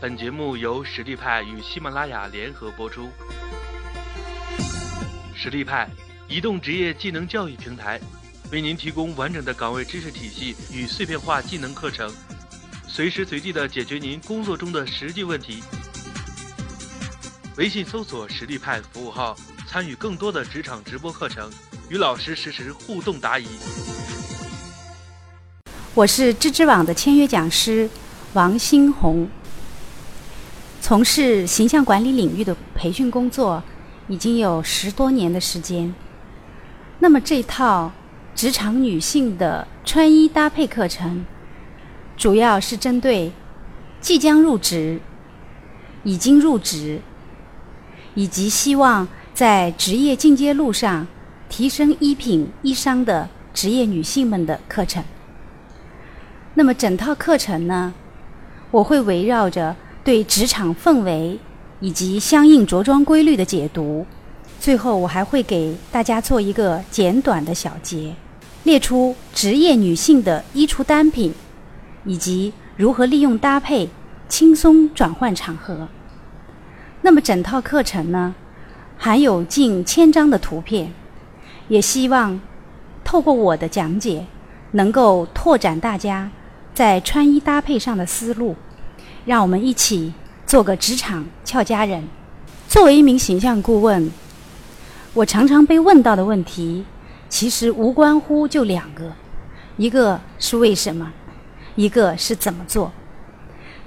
本节目由实力派与喜马拉雅联合播出。实力派移动职业技能教育平台，为您提供完整的岗位知识体系与碎片化技能课程，随时随地的解决您工作中的实际问题。微信搜索“实力派”服务号，参与更多的职场直播课程，与老师实时互动答疑。我是知知网的签约讲师王新红。从事形象管理领域的培训工作已经有十多年的时间。那么这套职场女性的穿衣搭配课程，主要是针对即将入职、已经入职，以及希望在职业进阶路上提升衣品衣裳的职业女性们的课程。那么整套课程呢，我会围绕着。对职场氛围以及相应着装规律的解读，最后我还会给大家做一个简短的小结，列出职业女性的衣橱单品，以及如何利用搭配轻松转换场合。那么整套课程呢，含有近千张的图片，也希望透过我的讲解，能够拓展大家在穿衣搭配上的思路。让我们一起做个职场俏佳人。作为一名形象顾问，我常常被问到的问题，其实无关乎就两个：一个是为什么，一个是怎么做。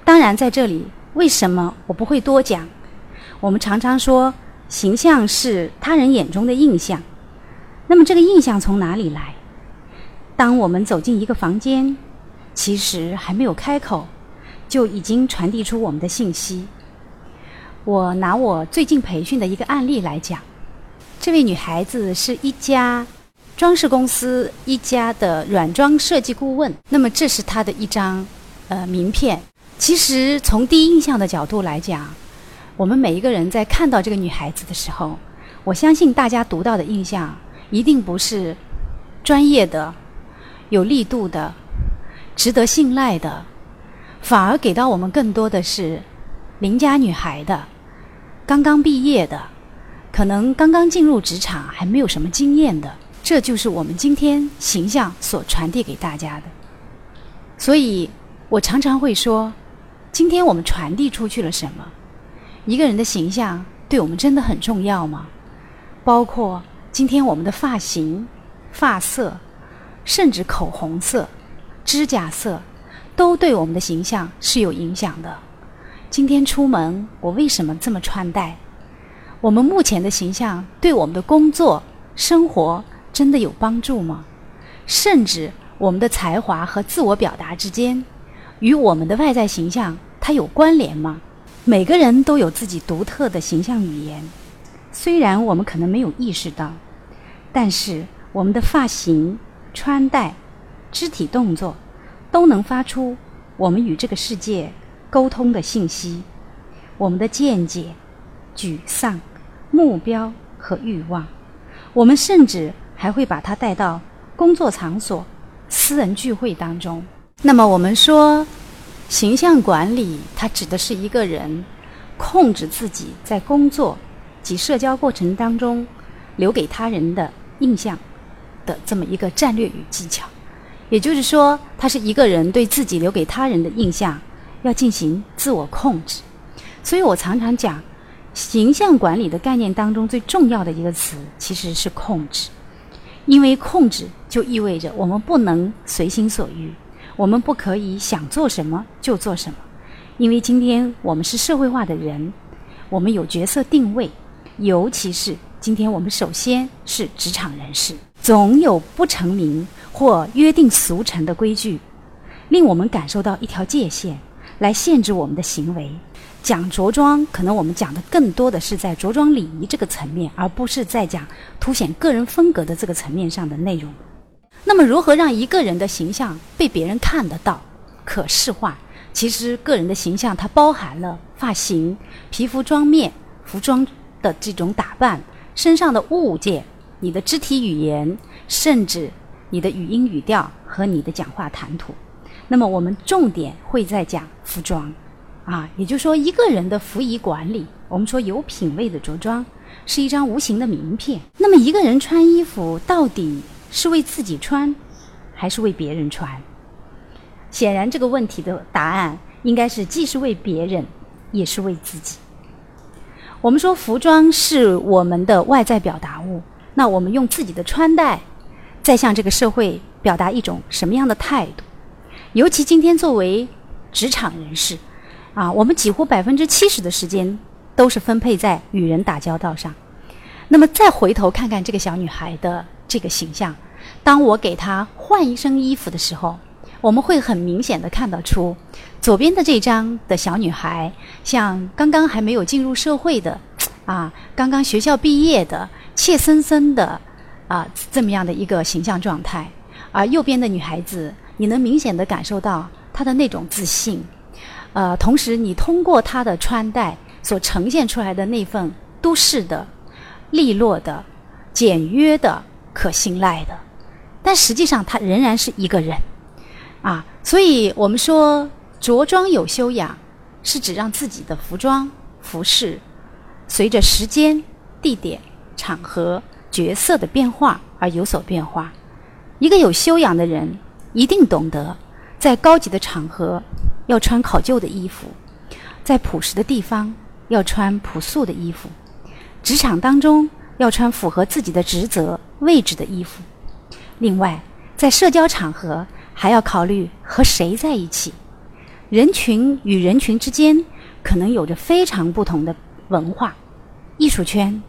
当然，在这里，为什么我不会多讲。我们常常说，形象是他人眼中的印象。那么，这个印象从哪里来？当我们走进一个房间，其实还没有开口。就已经传递出我们的信息。我拿我最近培训的一个案例来讲，这位女孩子是一家装饰公司一家的软装设计顾问。那么这是她的一张呃名片。其实从第一印象的角度来讲，我们每一个人在看到这个女孩子的时候，我相信大家读到的印象一定不是专业的、有力度的、值得信赖的。反而给到我们更多的是邻家女孩的、刚刚毕业的、可能刚刚进入职场还没有什么经验的，这就是我们今天形象所传递给大家的。所以我常常会说，今天我们传递出去了什么？一个人的形象对我们真的很重要吗？包括今天我们的发型、发色，甚至口红色、指甲色。都对我们的形象是有影响的。今天出门，我为什么这么穿戴？我们目前的形象对我们的工作、生活真的有帮助吗？甚至我们的才华和自我表达之间，与我们的外在形象它有关联吗？每个人都有自己独特的形象语言，虽然我们可能没有意识到，但是我们的发型、穿戴、肢体动作。都能发出我们与这个世界沟通的信息，我们的见解、沮丧、目标和欲望，我们甚至还会把它带到工作场所、私人聚会当中。那么，我们说形象管理，它指的是一个人控制自己在工作及社交过程当中留给他人的印象的这么一个战略与技巧。也就是说，他是一个人对自己留给他人的印象要进行自我控制。所以我常常讲，形象管理的概念当中最重要的一个词其实是控制，因为控制就意味着我们不能随心所欲，我们不可以想做什么就做什么。因为今天我们是社会化的人，我们有角色定位，尤其是今天我们首先是职场人士，总有不成名。或约定俗成的规矩，令我们感受到一条界限，来限制我们的行为。讲着装，可能我们讲的更多的是在着装礼仪这个层面，而不是在讲凸显个人风格的这个层面上的内容。那么，如何让一个人的形象被别人看得到、可视化？其实，个人的形象它包含了发型、皮肤妆面、服装的这种打扮、身上的物件、你的肢体语言，甚至。你的语音语调和你的讲话谈吐，那么我们重点会在讲服装。啊，也就是说，一个人的服仪管理，我们说有品位的着装，是一张无形的名片。那么，一个人穿衣服到底是为自己穿，还是为别人穿？显然，这个问题的答案应该是既是为别人，也是为自己。我们说，服装是我们的外在表达物，那我们用自己的穿戴，在向这个社会表达一种什么样的态度？尤其今天作为职场人士。啊，我们几乎百分之七十的时间都是分配在与人打交道上。那么再回头看看这个小女孩的这个形象，当我给她换一身衣服的时候，我们会很明显的看得出，左边的这张的小女孩像刚刚还没有进入社会的，啊，刚刚学校毕业的，怯生生的，啊，这么样的一个形象状态。而右边的女孩子，你能明显的感受到她的那种自信。呃，同时你通过她的穿戴所呈现出来的那份都市的、利落的、简约的、可信赖的，但实际上她仍然是一个人，啊，所以我们说着装有修养，是指让自己的服装、服饰随着时间、地点、场合、角色的变化而有所变化。一个有修养的人一定懂得在高级的场合。要穿考究的衣服，在朴实的地方要穿朴素的衣服，职场当中要穿符合自己的职责位置的衣服。另外，在社交场合还要考虑和谁在一起，人群与人群之间可能有着非常不同的文化、艺术圈、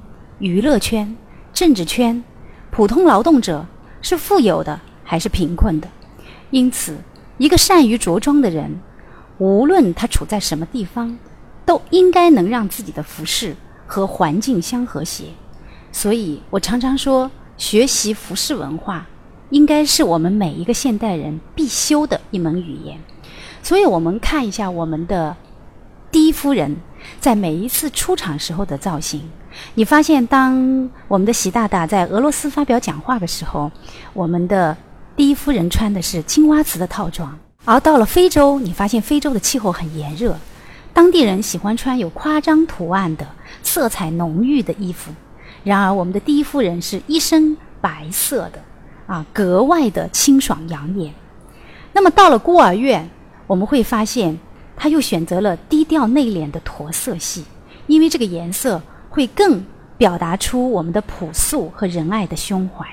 娱乐圈、政治圈，普通劳动者是富有的还是贫困的？因此，一个善于着装的人。无论他处在什么地方，都应该能让自己的服饰和环境相和谐。所以我常常说，学习服饰文化应该是我们每一个现代人必修的一门语言。所以我们看一下我们的第一夫人在每一次出场时候的造型，你发现当我们的习大大在俄罗斯发表讲话的时候，我们的第一夫人穿的是青花瓷的套装。而到了非洲，你发现非洲的气候很炎热，当地人喜欢穿有夸张图案的、色彩浓郁的衣服。然而，我们的第一夫人是一身白色的，啊，格外的清爽养眼。那么到了孤儿院，我们会发现，她又选择了低调内敛的驼色系，因为这个颜色会更表达出我们的朴素和仁爱的胸怀。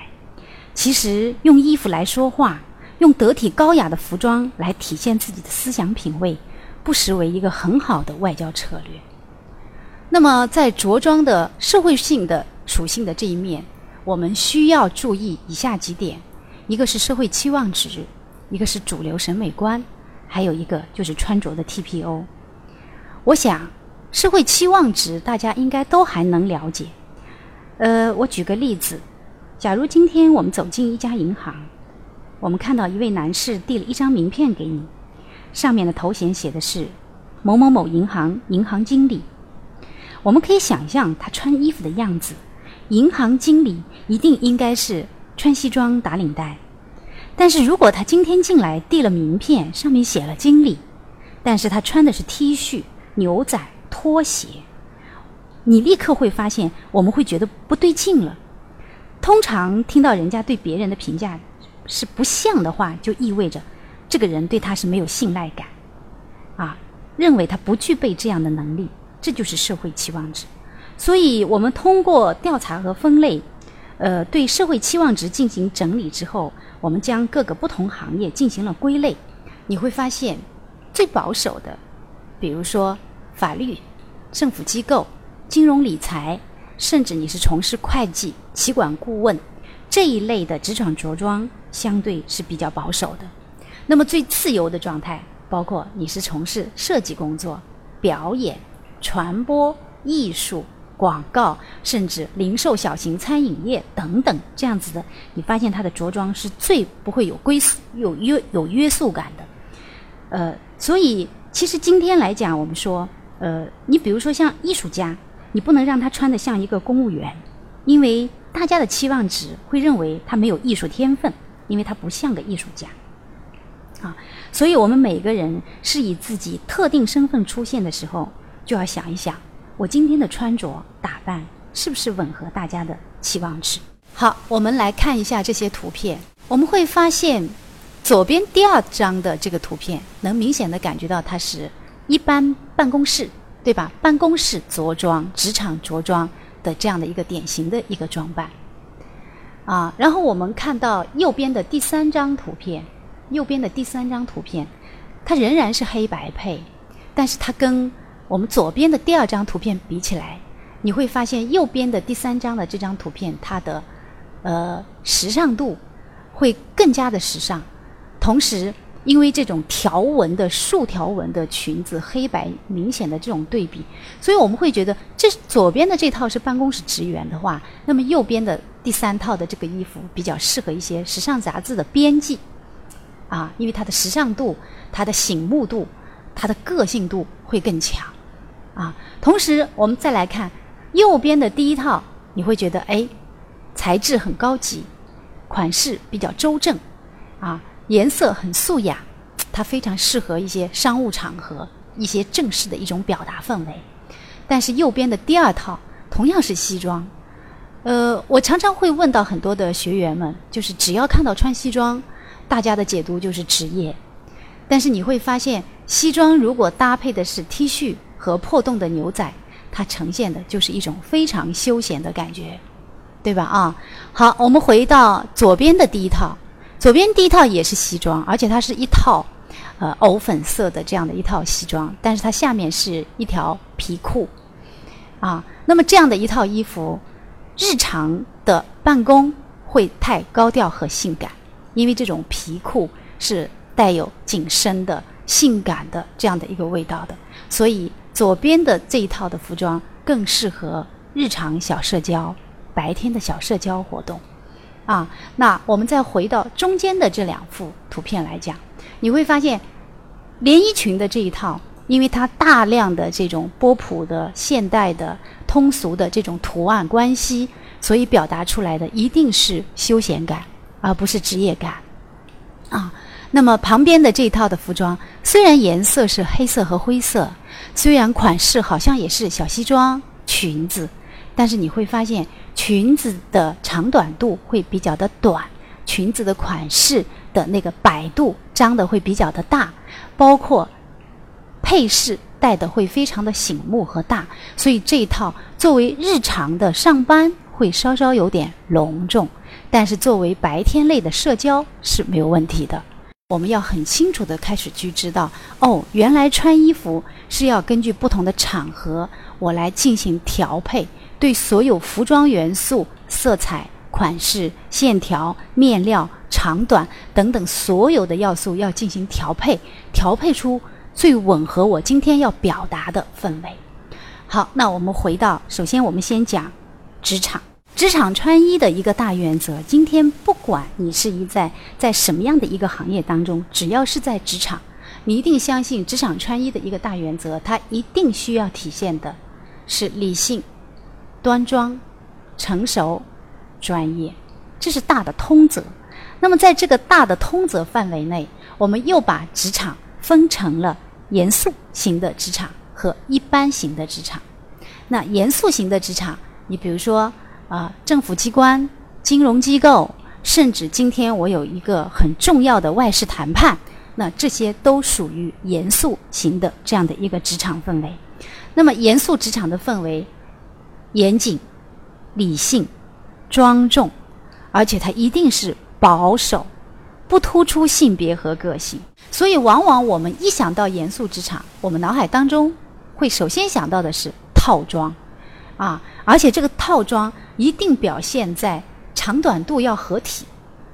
其实，用衣服来说话。用得体高雅的服装来体现自己的思想品味，不失为一个很好的外交策略。那么，在着装的社会性的属性的这一面，我们需要注意以下几点：一个是社会期望值，一个是主流审美观，还有一个就是穿着的 TPO。我想，社会期望值大家应该都还能了解。呃，我举个例子，假如今天我们走进一家银行。我们看到一位男士递了一张名片给你，上面的头衔写的是“某某某银行银行经理”。我们可以想象他穿衣服的样子，银行经理一定应该是穿西装打领带。但是如果他今天进来递了名片，上面写了“经理”，但是他穿的是 T 恤、牛仔、拖鞋，你立刻会发现，我们会觉得不对劲了。通常听到人家对别人的评价。是不像的话，就意味着这个人对他是没有信赖感，啊，认为他不具备这样的能力，这就是社会期望值。所以，我们通过调查和分类，呃，对社会期望值进行整理之后，我们将各个不同行业进行了归类。你会发现，最保守的，比如说法律、政府机构、金融理财，甚至你是从事会计、企管顾问这一类的职场着装。相对是比较保守的，那么最自由的状态，包括你是从事设计工作、表演、传播、艺术、广告，甚至零售、小型餐饮业等等这样子的，你发现他的着装是最不会有归宿、有约、有约束感的。呃，所以其实今天来讲，我们说，呃，你比如说像艺术家，你不能让他穿的像一个公务员，因为大家的期望值会认为他没有艺术天分。因为他不像个艺术家，啊，所以我们每个人是以自己特定身份出现的时候，就要想一想，我今天的穿着打扮是不是吻合大家的期望值？好，我们来看一下这些图片，我们会发现，左边第二张的这个图片，能明显的感觉到它是一般办公室，对吧？办公室着装、职场着装的这样的一个典型的一个装扮。啊，然后我们看到右边的第三张图片。右边的第三张图片，它仍然是黑白配，但是它跟我们左边的第二张图片比起来，你会发现右边的第三张的这张图片，它的呃时尚度会更加的时尚。同时，因为这种条纹的竖条纹的裙子，黑白明显的这种对比，所以我们会觉得，这左边的这套是办公室职员的话，那么右边的第三套的这个衣服比较适合一些时尚杂志的编辑。啊，因为它的时尚度、它的醒目度、它的个性度会更强，啊，同时我们再来看右边的第一套，你会觉得哎，材质很高级，款式比较周正，啊，颜色很素雅，它非常适合一些商务场合、一些正式的一种表达氛围。但是右边的第二套同样是西装，呃，我常常会问到很多的学员们，就是只要看到穿西装。大家的解读就是职业，但是你会发现，西装如果搭配的是 T 恤和破洞的牛仔，它呈现的就是一种非常休闲的感觉，对吧？啊，好，我们回到左边的第一套，左边第一套也是西装，而且它是一套，呃，藕粉色的这样的一套西装，但是它下面是一条皮裤，啊，那么这样的一套衣服，日常的办公会太高调和性感。因为这种皮裤是带有紧身的、性感的这样的一个味道的，所以左边的这一套的服装更适合日常小社交、白天的小社交活动。啊，那我们再回到中间的这两幅图片来讲，你会发现连衣裙的这一套，因为它大量的这种波普的、现代的、通俗的这种图案关系，所以表达出来的一定是休闲感。而不是职业感，啊，那么旁边的这一套的服装，虽然颜色是黑色和灰色，虽然款式好像也是小西装裙子，但是你会发现裙子的长短度会比较的短，裙子的款式的那个摆度张的会比较的大，包括配饰戴的会非常的醒目和大，所以这一套作为日常的上班会稍稍有点隆重。但是作为白天类的社交是没有问题的。我们要很清楚的开始去知道，哦，原来穿衣服是要根据不同的场合，我来进行调配，对所有服装元素、色彩、款式、线条、面料、长短等等所有的要素要进行调配，调配出最吻合我今天要表达的氛围。好，那我们回到，首先我们先讲职场。职场穿衣的一个大原则，今天不管你是一在在什么样的一个行业当中，只要是在职场，你一定相信职场穿衣的一个大原则，它一定需要体现的是理性、端庄、成熟、专业，这是大的通则。那么在这个大的通则范围内，我们又把职场分成了严肃型的职场和一般型的职场。那严肃型的职场，你比如说。啊，政府机关、金融机构，甚至今天我有一个很重要的外事谈判，那这些都属于严肃型的这样的一个职场氛围。那么，严肃职场的氛围，严谨、理性、庄重，而且它一定是保守，不突出性别和个性。所以，往往我们一想到严肃职场，我们脑海当中会首先想到的是套装。啊，而且这个套装一定表现在长短度要合体，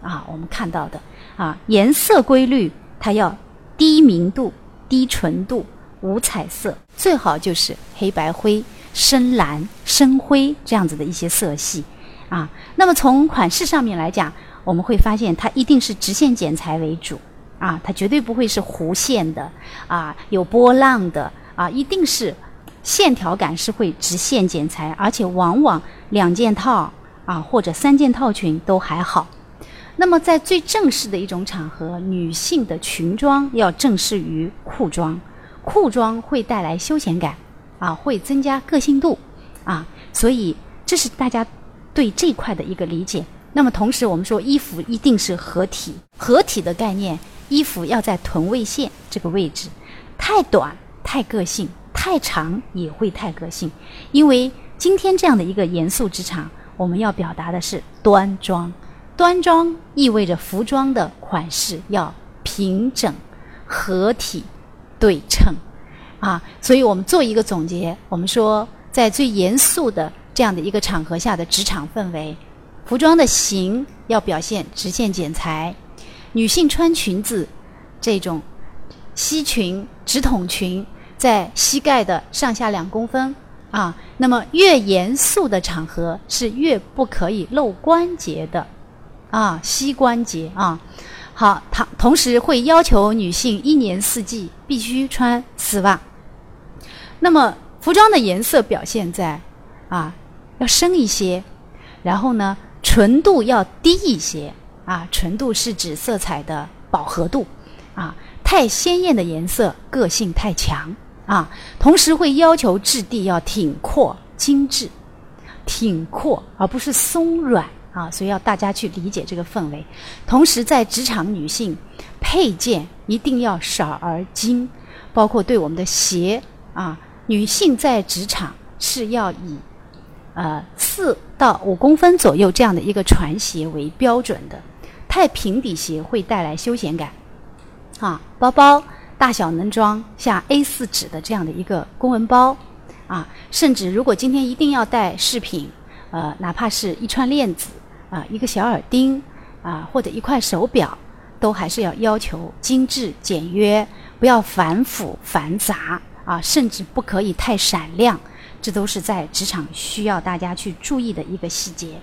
啊，我们看到的啊，颜色规律它要低明度、低纯度、无彩色，最好就是黑白灰、深蓝、深灰这样子的一些色系，啊，那么从款式上面来讲，我们会发现它一定是直线剪裁为主，啊，它绝对不会是弧线的，啊，有波浪的，啊，一定是。线条感是会直线剪裁，而且往往两件套啊或者三件套裙都还好。那么在最正式的一种场合，女性的裙装要正式于裤装，裤装会带来休闲感，啊，会增加个性度，啊，所以这是大家对这块的一个理解。那么同时，我们说衣服一定是合体，合体的概念，衣服要在臀位线这个位置，太短太个性，太长也会太个性。因为今天这样的一个严肃职场，我们要表达的是端庄，端庄意味着服装的款式要平整、合体、对称，啊，所以我们做一个总结，我们说在最严肃的这样的一个场合下的职场氛围。服装的型要表现直线剪裁，女性穿裙子，这种西裙、直筒裙在膝盖的上下两公分啊。那么越严肃的场合是越不可以露关节的啊，膝关节啊。好，同同时会要求女性一年四季必须穿丝袜。那么服装的颜色表现在啊，要深一些，然后呢？纯度要低一些啊，纯度是指色彩的饱和度啊，太鲜艳的颜色个性太强啊，同时会要求质地要挺阔精致，挺阔而不是松软啊，所以要大家去理解这个氛围。同时，在职场女性配件一定要少而精，包括对我们的鞋啊，女性在职场是要以。呃，四到五公分左右这样的一个船鞋为标准的，太平底鞋会带来休闲感。啊，包包大小能装像 A 四纸的这样的一个公文包，啊，甚至如果今天一定要带饰品，呃，哪怕是一串链子，啊，一个小耳钉，啊，或者一块手表，都还是要要求精致简约，不要繁复繁杂，啊，甚至不可以太闪亮。这都是在职场需要大家去注意的一个细节。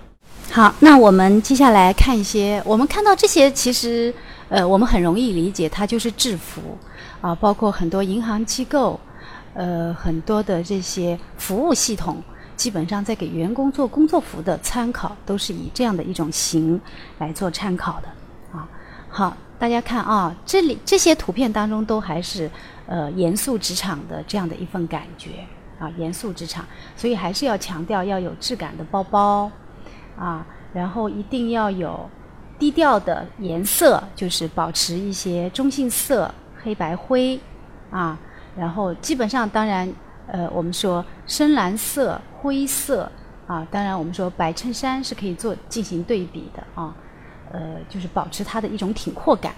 好，那我们接下来看一些，我们看到这些，其实呃，我们很容易理解，它就是制服啊，包括很多银行机构，呃，很多的这些服务系统，基本上在给员工做工作服的参考，都是以这样的一种型来做参考的。好，大家看啊，这里这些图片当中都还是呃严肃职场的这样的一份感觉。啊，严肃职场，所以还是要强调要有质感的包包，啊，然后一定要有低调的颜色，就是保持一些中性色，黑白灰，啊，然后基本上当然，呃，我们说深蓝色、灰色，啊，当然我们说白衬衫是可以做进行对比的啊，呃，就是保持它的一种挺阔感。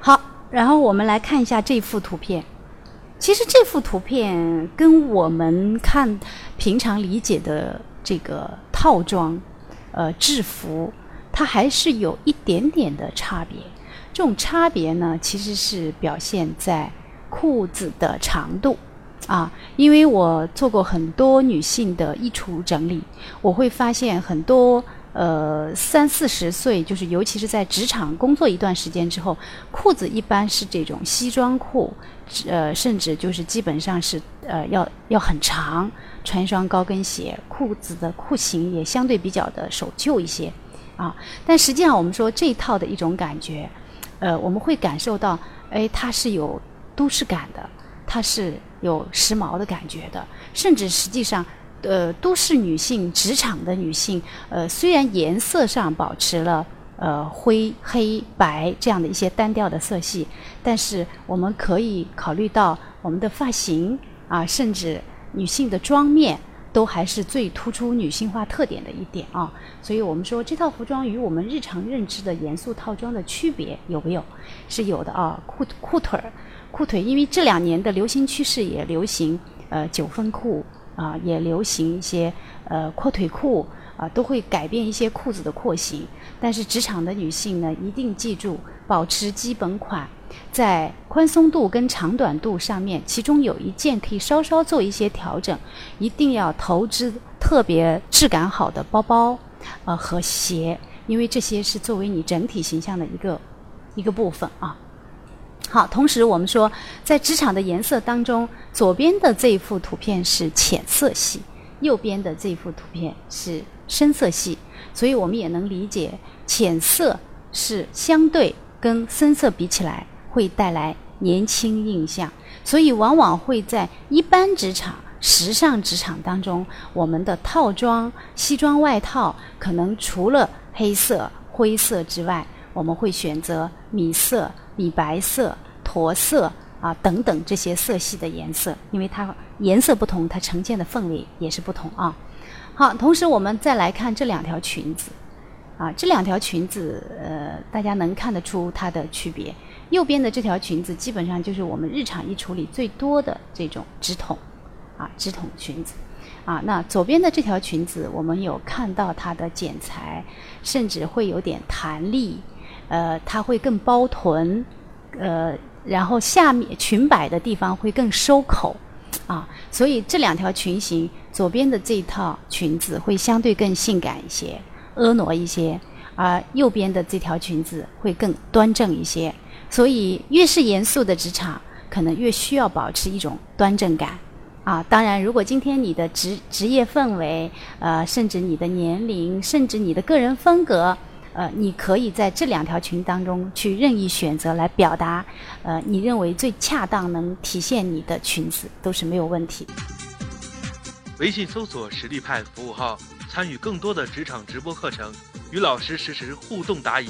好，然后我们来看一下这幅图片。其实这幅图片跟我们看平常理解的这个套装，呃，制服，它还是有一点点的差别。这种差别呢，其实是表现在裤子的长度啊。因为我做过很多女性的衣橱整理，我会发现很多呃三四十岁，就是尤其是在职场工作一段时间之后，裤子一般是这种西装裤。呃，甚至就是基本上是呃要要很长，穿一双高跟鞋，裤子的裤型也相对比较的守旧一些，啊，但实际上我们说这一套的一种感觉，呃，我们会感受到，哎，它是有都市感的，它是有时髦的感觉的，甚至实际上，呃，都市女性、职场的女性，呃，虽然颜色上保持了。呃，灰、黑白这样的一些单调的色系，但是我们可以考虑到我们的发型啊，甚至女性的妆面，都还是最突出女性化特点的一点啊。所以我们说这套服装与我们日常认知的严肃套装的区别有没有？是有的啊。裤裤腿儿，裤腿，因为这两年的流行趋势也流行呃九分裤啊，也流行一些呃阔腿裤。啊，都会改变一些裤子的廓形，但是职场的女性呢，一定记住保持基本款，在宽松度跟长短度上面，其中有一件可以稍稍做一些调整，一定要投资特别质感好的包包，呃和鞋，因为这些是作为你整体形象的一个一个部分啊。好，同时我们说，在职场的颜色当中，左边的这一幅图片是浅色系，右边的这幅图片是。深色系，所以我们也能理解浅色是相对跟深色比起来会带来年轻印象，所以往往会在一般职场、时尚职场当中，我们的套装、西装外套可能除了黑色、灰色之外，我们会选择米色、米白色、驼色啊等等这些色系的颜色，因为它颜色不同，它呈现的氛围也是不同啊。好，同时我们再来看这两条裙子，啊，这两条裙子，呃，大家能看得出它的区别。右边的这条裙子基本上就是我们日常衣橱里最多的这种直筒，啊，直筒裙子，啊，那左边的这条裙子，我们有看到它的剪裁，甚至会有点弹力，呃，它会更包臀，呃，然后下面裙摆的地方会更收口。啊，所以这两条裙型，左边的这套裙子会相对更性感一些、婀娜一些，而右边的这条裙子会更端正一些。所以，越是严肃的职场，可能越需要保持一种端正感。啊，当然，如果今天你的职职业氛围，呃，甚至你的年龄，甚至你的个人风格。呃，你可以在这两条裙当中去任意选择来表达，呃，你认为最恰当能体现你的裙子都是没有问题。微信搜索“实力派”服务号，参与更多的职场直播课程，与老师实时互动答疑。